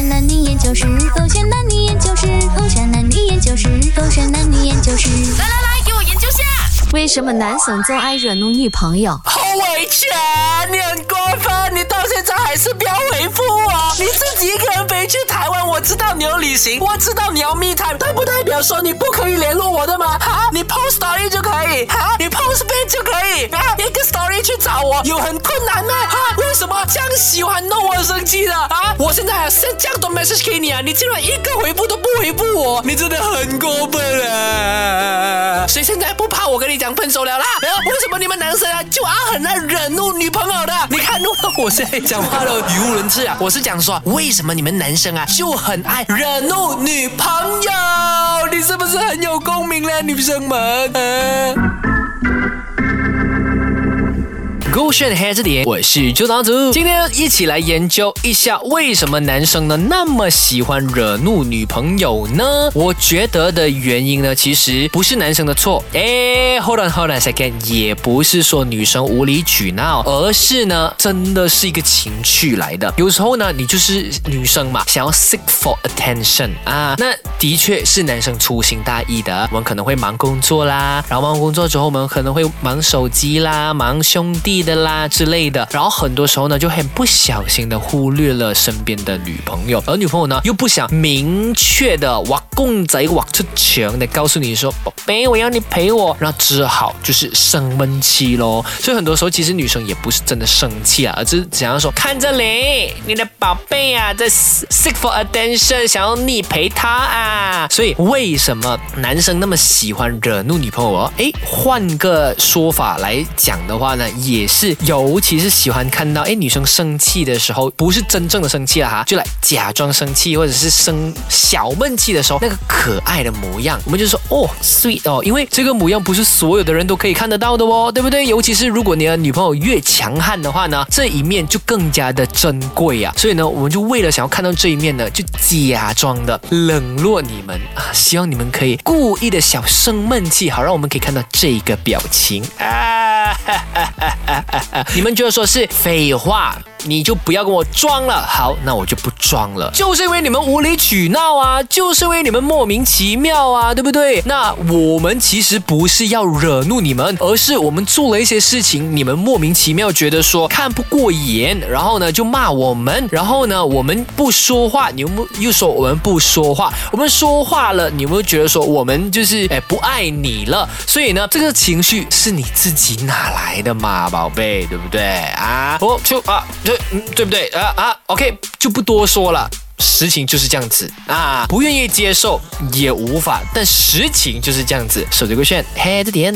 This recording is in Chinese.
山男女研究室，狗选男女研究室，狗选男女研究室，狗选男女研究室。来来来，给我研究下。为什么男生总爱惹怒女朋友？好委屈啊！你很过分，你到现在还是不要回复我。你自己一个人飞去台湾，我知道你有旅行，我知道你要密探，但不代表说你不可以联络我的吗？哈，你 post story 就可以，哈，你 post p a 就可以，啊，一个 story 去找我有很困难吗？哈，这样喜欢弄我生气的啊？我现在还 send 这样多 message 给你啊，你竟然一个回复都不回复我，你真的很过分啊！所以现在不怕我跟你讲分手了啦？然后为什么你们男生啊就啊很爱惹怒女朋友的？你看，我现在讲话都语无伦次啊！我是讲说，为什么你们男生啊就很爱惹怒女朋友？你是不是很有共鸣呢，女生们？啊 勾选黑这点，我是周长祖。今天一起来研究一下，为什么男生呢那么喜欢惹怒女朋友呢？我觉得的原因呢，其实不是男生的错。哎，hold on，hold on second，也不是说女生无理取闹，而是呢，真的是一个情绪来的。有时候呢，你就是女生嘛，想要 seek for attention 啊，那的确是男生粗心大意的。我们可能会忙工作啦，然后忙工作之后，我们可能会忙手机啦，忙兄弟。的啦之类的，然后很多时候呢就很不小心的忽略了身边的女朋友，而女朋友呢又不想明确的哇公仔哇出墙的告诉你说宝贝我要你陪我，然后只好就是生闷气喽。所以很多时候其实女生也不是真的生气啊，而是想要说看这里你的宝贝啊在 seek for attention，想要你陪他啊。所以为什么男生那么喜欢惹怒女朋友哦？哎，换个说法来讲的话呢，也。是，尤其是喜欢看到哎女生生气的时候，不是真正的生气了哈，就来假装生气，或者是生小闷气的时候，那个可爱的模样，我们就说哦 sweet 哦，因为这个模样不是所有的人都可以看得到的哦，对不对？尤其是如果你的女朋友越强悍的话呢，这一面就更加的珍贵啊。所以呢，我们就为了想要看到这一面呢，就假装的冷落你们啊，希望你们可以故意的小生闷气，好让我们可以看到这个表情啊。你们觉得说是废话？你就不要跟我装了，好，那我就不装了。就是因为你们无理取闹啊，就是因为你们莫名其妙啊，对不对？那我们其实不是要惹怒你们，而是我们做了一些事情，你们莫名其妙觉得说看不过眼，然后呢就骂我们，然后呢我们不说话，你们又说我们不说话，我们说话了，你们觉得说我们就是哎不爱你了，所以呢这个情绪是你自己哪来的嘛，宝贝，对不对啊？哦就啊。嗯，对不对啊啊？OK，就不多说了。实情就是这样子啊，不愿意接受也无法，但实情就是这样子。手机勾选，黑着点。